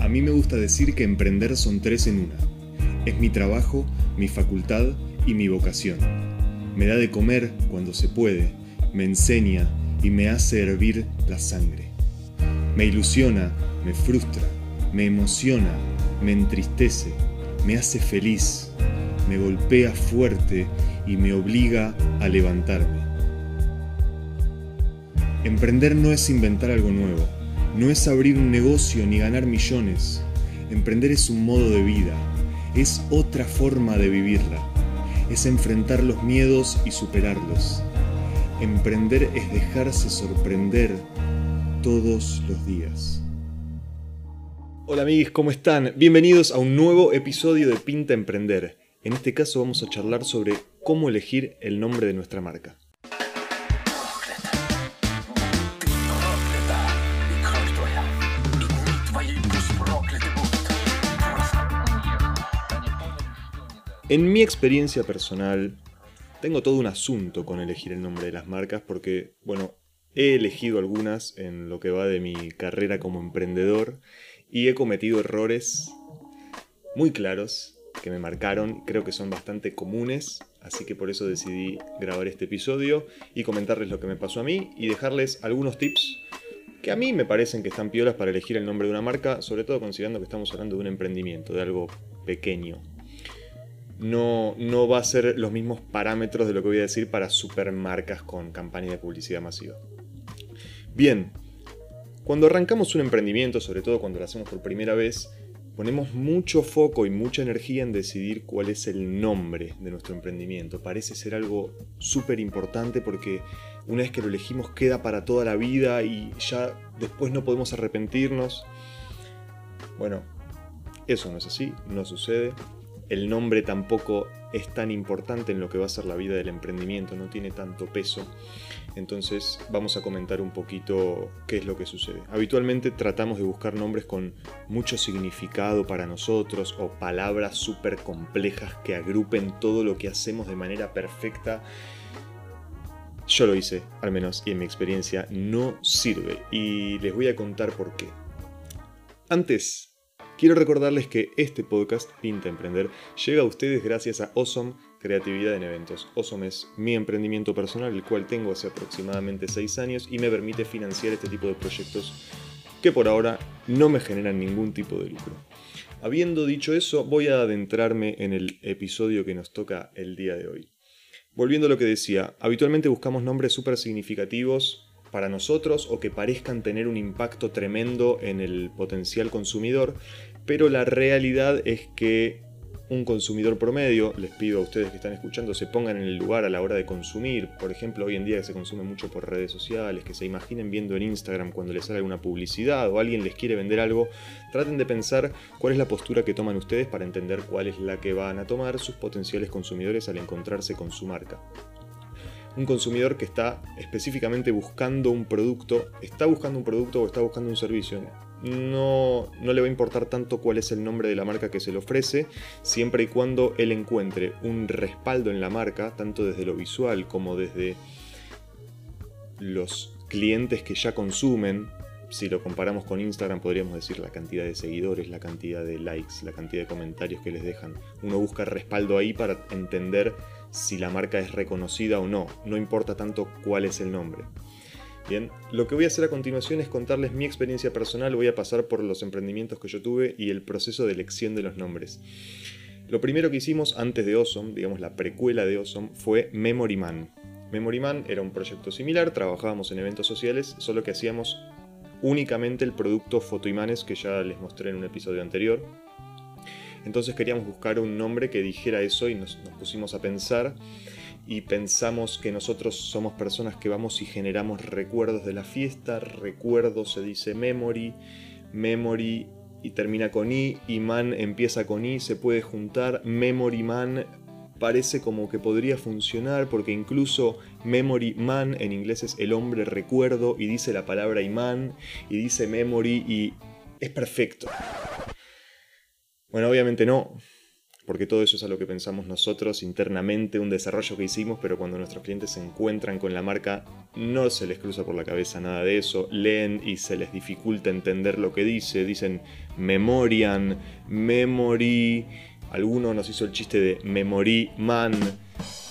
A mí me gusta decir que emprender son tres en una. Es mi trabajo, mi facultad y mi vocación. Me da de comer cuando se puede, me enseña y me hace hervir la sangre. Me ilusiona, me frustra, me emociona, me entristece, me hace feliz, me golpea fuerte y me obliga a levantarme. Emprender no es inventar algo nuevo, no es abrir un negocio ni ganar millones. Emprender es un modo de vida, es otra forma de vivirla, es enfrentar los miedos y superarlos. Emprender es dejarse sorprender todos los días. Hola amigos, ¿cómo están? Bienvenidos a un nuevo episodio de Pinta Emprender. En este caso vamos a charlar sobre cómo elegir el nombre de nuestra marca. En mi experiencia personal, tengo todo un asunto con elegir el nombre de las marcas porque, bueno, he elegido algunas en lo que va de mi carrera como emprendedor y he cometido errores muy claros que me marcaron, creo que son bastante comunes, así que por eso decidí grabar este episodio y comentarles lo que me pasó a mí y dejarles algunos tips que a mí me parecen que están piolas para elegir el nombre de una marca, sobre todo considerando que estamos hablando de un emprendimiento, de algo pequeño, no, no va a ser los mismos parámetros de lo que voy a decir para supermarcas con campaña de publicidad masiva. Bien, cuando arrancamos un emprendimiento, sobre todo cuando lo hacemos por primera vez, ponemos mucho foco y mucha energía en decidir cuál es el nombre de nuestro emprendimiento. Parece ser algo súper importante porque una vez que lo elegimos queda para toda la vida y ya después no podemos arrepentirnos. Bueno, eso no es así, no sucede el nombre tampoco es tan importante en lo que va a ser la vida del emprendimiento, no tiene tanto peso. Entonces vamos a comentar un poquito qué es lo que sucede. Habitualmente tratamos de buscar nombres con mucho significado para nosotros o palabras súper complejas que agrupen todo lo que hacemos de manera perfecta. Yo lo hice, al menos, y en mi experiencia no sirve. Y les voy a contar por qué. Antes Quiero recordarles que este podcast, Pinta Emprender, llega a ustedes gracias a Awesome Creatividad en Eventos. Awesome es mi emprendimiento personal, el cual tengo hace aproximadamente 6 años y me permite financiar este tipo de proyectos que por ahora no me generan ningún tipo de lucro. Habiendo dicho eso, voy a adentrarme en el episodio que nos toca el día de hoy. Volviendo a lo que decía, habitualmente buscamos nombres súper significativos para nosotros o que parezcan tener un impacto tremendo en el potencial consumidor, pero la realidad es que un consumidor promedio, les pido a ustedes que están escuchando, se pongan en el lugar a la hora de consumir, por ejemplo, hoy en día que se consume mucho por redes sociales, que se imaginen viendo en Instagram cuando les sale alguna publicidad o alguien les quiere vender algo, traten de pensar cuál es la postura que toman ustedes para entender cuál es la que van a tomar sus potenciales consumidores al encontrarse con su marca un consumidor que está específicamente buscando un producto, está buscando un producto o está buscando un servicio, no, no, le va a importar tanto cuál es el nombre de la marca que se le ofrece, siempre y cuando él encuentre un respaldo en la marca, tanto desde lo visual como desde los clientes que ya consumen. Si lo comparamos con Instagram, podríamos decir la cantidad de seguidores, la cantidad de likes, la cantidad de comentarios que les dejan. Uno busca respaldo ahí para entender si la marca es reconocida o no, no importa tanto cuál es el nombre. Bien, lo que voy a hacer a continuación es contarles mi experiencia personal, voy a pasar por los emprendimientos que yo tuve y el proceso de elección de los nombres. Lo primero que hicimos antes de Awesome, digamos la precuela de Awesome, fue Memory Man. Memory Man era un proyecto similar, trabajábamos en eventos sociales, solo que hacíamos únicamente el producto fotoimanes que ya les mostré en un episodio anterior. Entonces queríamos buscar un nombre que dijera eso y nos, pusimos a pensar y pensamos que nosotros somos personas que vamos y generamos recuerdos de la fiesta, recuerdo se dice memory, memory y termina con i, y empieza con i, se puede juntar, memory man parece como que podría funcionar porque incluso memory man en inglés es el hombre recuerdo y dice la palabra imán y dice memory y es perfecto. Bueno, obviamente no, porque todo eso es a lo que pensamos nosotros internamente, un desarrollo que hicimos, pero cuando nuestros clientes se encuentran con la marca no se les cruza por la cabeza nada de eso, leen y se les dificulta entender lo que dice, dicen memorian, memory, alguno nos hizo el chiste de memory man,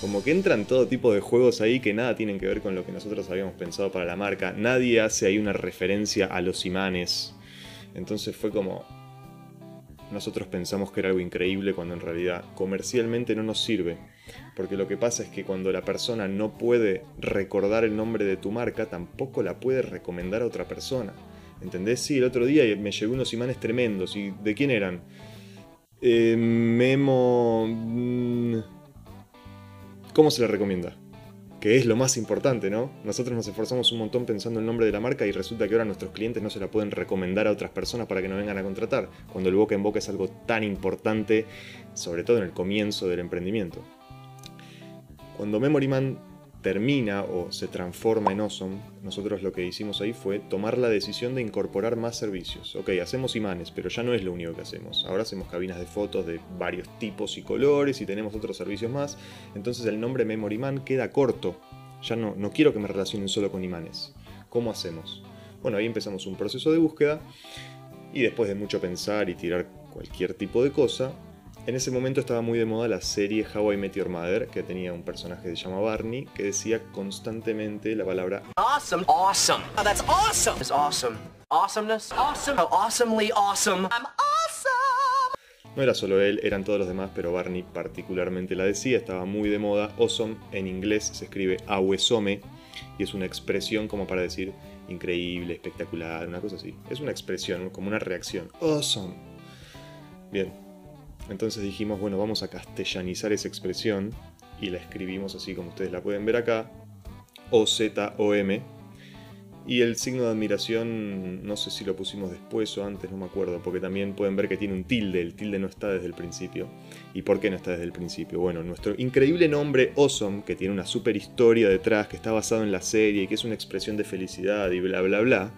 como que entran todo tipo de juegos ahí que nada tienen que ver con lo que nosotros habíamos pensado para la marca, nadie hace ahí una referencia a los imanes, entonces fue como, nosotros pensamos que era algo increíble cuando en realidad comercialmente no nos sirve. Porque lo que pasa es que cuando la persona no puede recordar el nombre de tu marca, tampoco la puede recomendar a otra persona. ¿Entendés? Sí, el otro día me llegó unos imanes tremendos. ¿Y de quién eran? Eh, Memo... Mm, ¿Cómo se le recomienda? Que es lo más importante, ¿no? Nosotros nos esforzamos un montón pensando el nombre de la marca y resulta que ahora nuestros clientes no se la pueden recomendar a otras personas para que no vengan a contratar, cuando el boca en boca es algo tan importante, sobre todo en el comienzo del emprendimiento. Cuando MemoryMan termina o se transforma en Awesome, nosotros lo que hicimos ahí fue tomar la decisión de incorporar más servicios. Ok, hacemos imanes, pero ya no es lo único que hacemos. Ahora hacemos cabinas de fotos de varios tipos y colores y tenemos otros servicios más. Entonces el nombre Memory Man queda corto. Ya no, no quiero que me relacionen solo con imanes. ¿Cómo hacemos? Bueno, ahí empezamos un proceso de búsqueda y después de mucho pensar y tirar cualquier tipo de cosa, en ese momento estaba muy de moda la serie How I Met Your Mother, que tenía un personaje que se llama Barney, que decía constantemente la palabra Awesome. Awesome. Oh, that's awesome. It's awesome. Awesomeness. Awesome. How awesomely awesome. I'm awesome. No era solo él, eran todos los demás, pero Barney particularmente la decía, estaba muy de moda. Awesome en inglés se escribe awesome y es una expresión como para decir increíble, espectacular, una cosa así. Es una expresión, como una reacción. Awesome. Bien, entonces dijimos, bueno, vamos a castellanizar esa expresión y la escribimos así como ustedes la pueden ver acá, O-Z-O-M. Y el signo de admiración, no sé si lo pusimos después o antes, no me acuerdo, porque también pueden ver que tiene un tilde, el tilde no está desde el principio. ¿Y por qué no está desde el principio? Bueno, nuestro increíble nombre Awesome, que tiene una super historia detrás, que está basado en la serie y que es una expresión de felicidad y bla bla bla,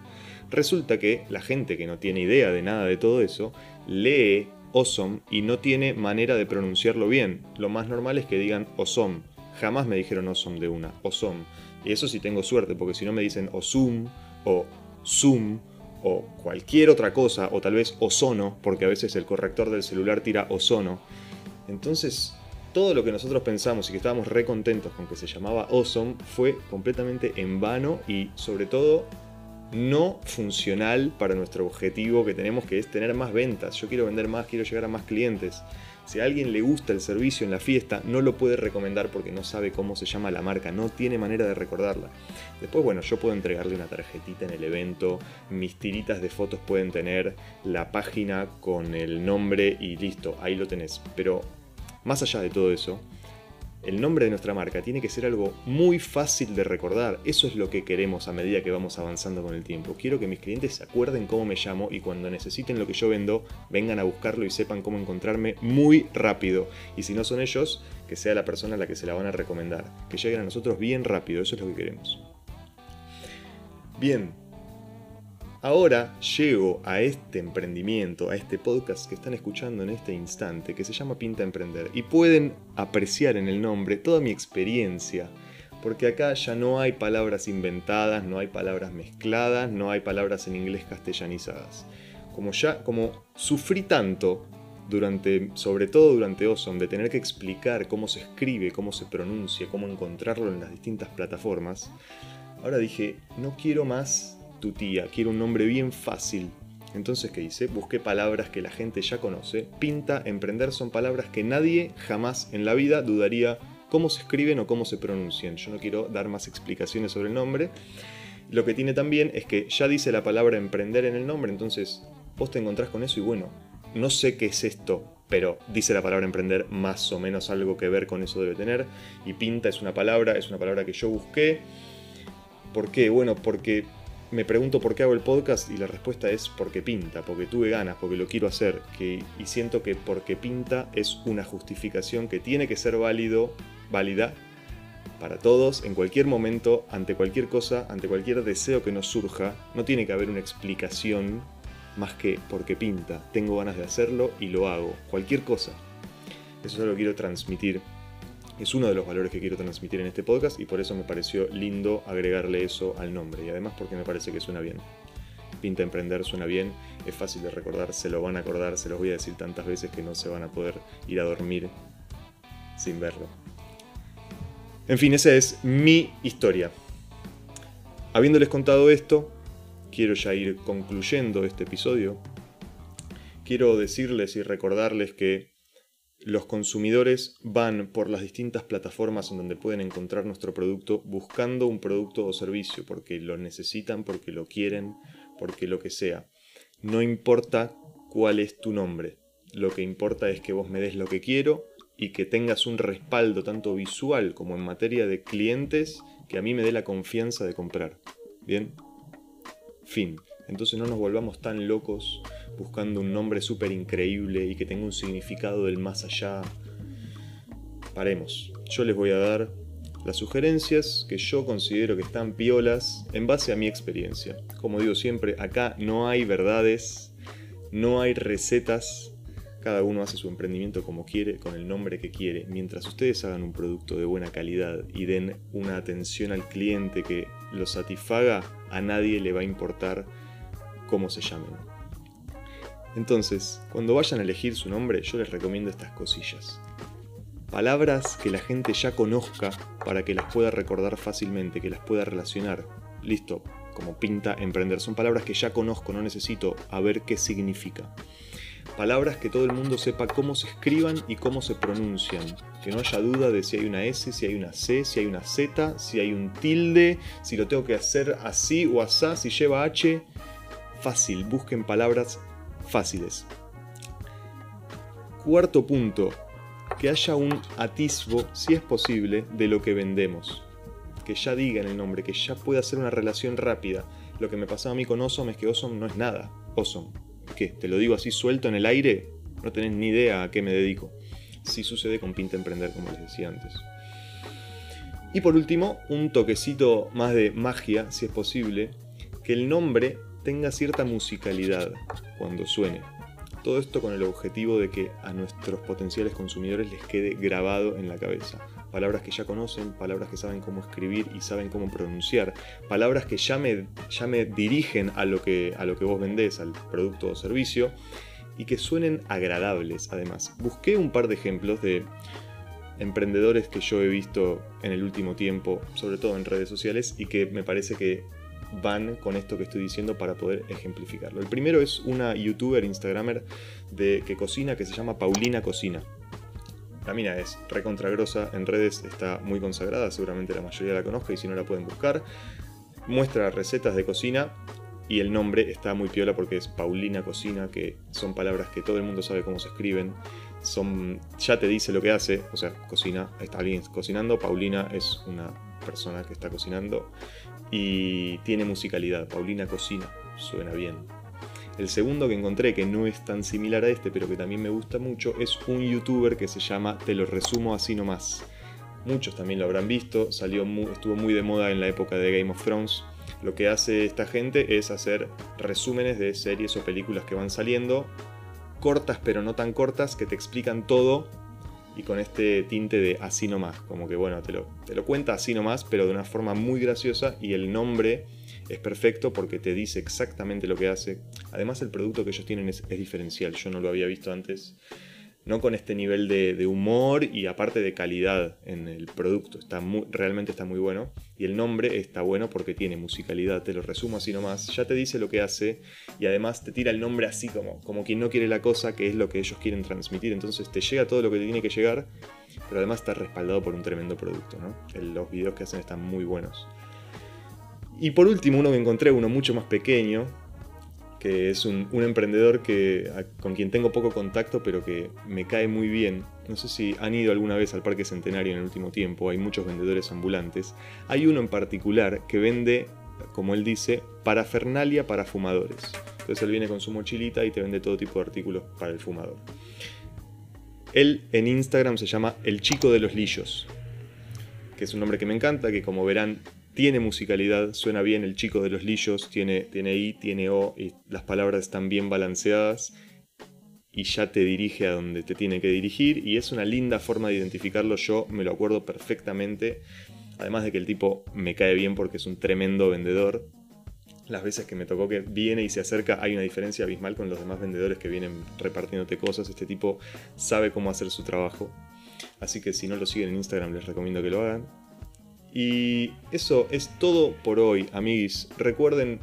resulta que la gente que no tiene idea de nada de todo eso, lee Awesome y no tiene manera de pronunciarlo bien. Lo más normal es que digan Awesome. Jamás me dijeron Awesome de una, Awesome. Y eso sí tengo suerte, porque si no me dicen Osum o Zoom o cualquier otra cosa, o tal vez Ozono, porque a veces el corrector del celular tira Ozono. Entonces, todo lo que nosotros pensamos y que estábamos re contentos con que se llamaba Awesome fue completamente en vano y sobre todo no funcional para nuestro objetivo que tenemos, que es tener más ventas. Yo quiero vender más, quiero llegar a más clientes. Si a alguien le gusta el servicio en la fiesta, no lo puede recomendar porque no sabe cómo se llama la marca, no tiene manera de recordarla. Después, bueno, yo puedo entregarle una tarjetita en el evento, mis tiritas de fotos pueden tener la página con el nombre y listo, ahí lo tenés. Pero más allá de todo eso, el nombre de nuestra marca tiene que ser algo muy fácil de recordar. Eso es lo que queremos a medida que vamos avanzando con el tiempo. Quiero que mis clientes se acuerden cómo me llamo y cuando necesiten lo que yo vendo, vengan a buscarlo y sepan cómo encontrarme muy rápido. Y si no son ellos, que sea la persona a la que se la van a recomendar. Que lleguen a nosotros bien rápido. Eso es lo que queremos. Bien, Ahora llego a este emprendimiento, a este podcast que están escuchando en este instante, que se llama Pinta Emprender, y pueden apreciar en el nombre toda mi experiencia, porque acá ya no hay palabras inventadas, no hay palabras mezcladas, no hay palabras en inglés castellanizadas. Como ya, como sufrí tanto durante, sobre todo durante Awesome, de tener que explicar cómo se escribe, cómo se pronuncia, cómo encontrarlo en las distintas plataformas, ahora dije, no quiero más tu tía, quiero un nombre bien fácil. Entonces, ¿qué hice? Busqué palabras que la gente ya conoce. Pinta, emprender son palabras que nadie jamás en la vida dudaría cómo se escriben o cómo se pronuncian. Yo no quiero dar más explicaciones sobre el nombre. Lo que tiene también es que ya dice la palabra emprender en el nombre, entonces vos te encontrás con eso y bueno, no sé qué es esto, pero dice la palabra emprender, más o menos algo que ver con eso debe tener. Y pinta es una palabra, es una palabra que yo busqué. ¿Por qué? Bueno, porque me pregunto por qué hago el podcast y la respuesta es porque pinta, porque tuve ganas, porque lo quiero hacer. Que, y siento que porque pinta es una justificación que tiene que ser válido, válida para todos, en cualquier momento, ante cualquier cosa, ante cualquier deseo que nos surja. No tiene que haber una explicación más que porque pinta. Tengo ganas de hacerlo y lo hago. Cualquier cosa. Eso que quiero transmitir. Es uno de los valores que quiero transmitir en este podcast y por eso me pareció lindo agregarle eso al nombre. Y además porque me parece que suena bien. Pinta Emprender suena bien, es fácil de recordar, se lo van a acordar, se los voy a decir tantas veces que no se van a poder ir a dormir sin verlo. En fin, esa es mi historia. Habiéndoles contado esto, quiero ya ir concluyendo este episodio. Quiero decirles y recordarles que los consumidores van por las distintas plataformas en donde pueden encontrar nuestro producto buscando un producto o servicio porque lo necesitan, porque lo quieren, porque lo que sea. No importa cuál es tu nombre. Lo que importa es que vos me des lo que quiero y que tengas un respaldo tanto visual como en materia de clientes que a mí me dé la confianza de comprar. ¿Bien? Fin. Entonces no nos volvamos tan locos buscando un nombre súper increíble y que tenga un significado del más allá. Paremos. Yo les voy a dar las sugerencias que yo considero que están piolas en base a mi experiencia. Como digo siempre, acá no hay verdades, no hay recetas, cada uno hace su emprendimiento como quiere, con el nombre que quiere. Mientras ustedes hagan un producto de buena calidad y den una atención al cliente que lo satisfaga, a nadie le va a importar cómo se llamen. Entonces, cuando vayan a elegir su nombre, yo les recomiendo estas cosillas. Palabras que la gente ya conozca para que las pueda recordar fácilmente, que las pueda relacionar. Listo, como pinta emprender. Son palabras que ya conozco, no necesito a ver qué significa. Palabras que todo el mundo sepa cómo se escriban y cómo se pronuncian. Que no haya duda de si hay una S, si hay una C, si hay una Z, si hay un tilde, si lo tengo que hacer así o asá, si lleva H. Fácil, busquen palabras fáciles. Cuarto punto, que haya un atisbo, si es posible, de lo que vendemos. Que ya digan el nombre, que ya pueda hacer una relación rápida. Lo que me pasaba a mí con Awesome es que Awesome no es nada. Awesome. ¿Qué? ¿Te lo digo así suelto en el aire? No tenés ni idea a qué me dedico. Sí sucede con Pinta Emprender, como les decía antes. Y por último, un toquecito más de magia, si es posible, que el nombre tenga cierta musicalidad cuando suene. Todo esto con el objetivo de que a nuestros potenciales consumidores les quede grabado en la cabeza. Palabras que ya conocen, palabras que saben cómo escribir y saben cómo pronunciar, palabras que ya me, ya me dirigen a lo, que, a lo que vos vendés, al producto o servicio, y que suenen agradables además. Busqué un par de ejemplos de emprendedores que yo he visto en el último tiempo, sobre todo en redes sociales, y que me parece que van con esto que estoy diciendo para poder ejemplificarlo. El primero es una youtuber, instagramer de, que cocina que se llama Paulina Cocina. La mina es recontragrosa, en redes está muy consagrada, seguramente la mayoría la conozca y si no la pueden buscar. Muestra recetas de cocina y el nombre está muy piola porque es Paulina Cocina, que son palabras que todo el mundo sabe cómo se escriben. Son, ya te dice lo que hace, o sea, cocina, está alguien cocinando, Paulina es una persona que está cocinando y tiene musicalidad. Paulina cocina, suena bien. El segundo que encontré, que no es tan similar a este, pero que también me gusta mucho, es un youtuber que se llama Te lo resumo así nomás. Muchos también lo habrán visto, salió estuvo muy de moda en la época de Game of Thrones. Lo que hace esta gente es hacer resúmenes de series o películas que van saliendo, cortas pero no tan cortas, que te explican todo y con este tinte de así nomás, como que bueno, te lo, te lo cuenta así nomás, pero de una forma muy graciosa y el nombre es perfecto porque te dice exactamente lo que hace. Además el producto que ellos tienen es, es diferencial, yo no lo había visto antes no con este nivel de, humor y aparte de calidad en el producto. Está muy, realmente está muy bueno. Y el nombre está bueno porque tiene musicalidad, te lo resumo así nomás. Ya te dice lo que hace y además te tira el nombre así como, como quien no quiere la cosa, que es lo que ellos quieren transmitir. Entonces te llega todo lo que te tiene que llegar, pero además está respaldado por un tremendo producto. ¿no? Los videos que hacen están muy buenos. Y por último, uno que encontré, uno mucho más pequeño, que es un, emprendedor que, con quien tengo poco contacto, pero que me cae muy bien. No sé si han ido alguna vez al Parque Centenario en el último tiempo, hay muchos vendedores ambulantes. Hay uno en particular que vende, como él dice, parafernalia para fumadores. Entonces él viene con su mochilita y te vende todo tipo de artículos para el fumador. Él en Instagram se llama El Chico de los Lillos, que es un nombre que me encanta, que como verán tiene musicalidad, suena bien el chico de los lillos, tiene, tiene I, tiene O y las palabras están bien balanceadas. y ya te dirige a donde te tiene que dirigir y es una linda forma de identificarlo, yo me lo acuerdo perfectamente, además de que el tipo me cae bien porque es un tremendo vendedor. Las veces que me tocó que viene y se acerca hay una diferencia abismal con los demás vendedores que vienen repartiéndote cosas. Este tipo sabe cómo hacer su trabajo. Así que si no lo siguen en Instagram les recomiendo que lo hagan. Y eso es todo por hoy, amiguis. Recuerden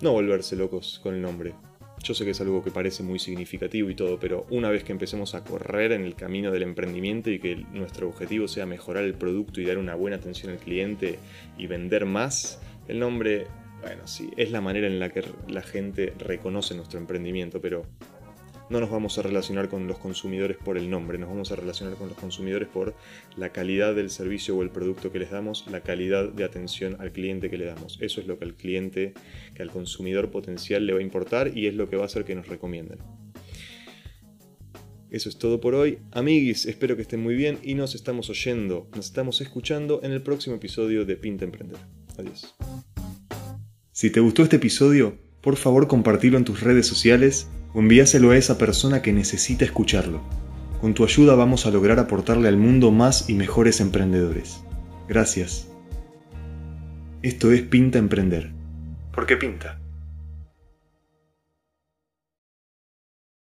no volverse locos con el nombre. Yo sé que es algo que parece muy significativo y todo, pero una vez que empecemos a correr en el camino del emprendimiento y que nuestro objetivo sea mejorar el producto y dar una buena atención al cliente y vender más, el nombre, bueno, sí, es la manera en la que la gente reconoce nuestro emprendimiento, pero no nos vamos a relacionar con los consumidores por el nombre, nos vamos a relacionar con los consumidores por la calidad del servicio o el producto que les damos, la calidad de atención al cliente que le damos. Eso es lo que al cliente, que al consumidor potencial le va a importar y es lo que va a hacer que nos recomienden. Eso es todo por hoy. Amiguis, espero que estén muy bien y nos estamos oyendo, nos estamos escuchando en el próximo episodio de Pinta Emprender. Adiós. Si te gustó este episodio, por favor compartilo en tus redes sociales envíaselo a esa persona que necesita escucharlo. Con tu ayuda vamos a lograr aportarle al mundo más y mejores emprendedores. Gracias. Esto es Pinta Emprender. ¿Por qué pinta?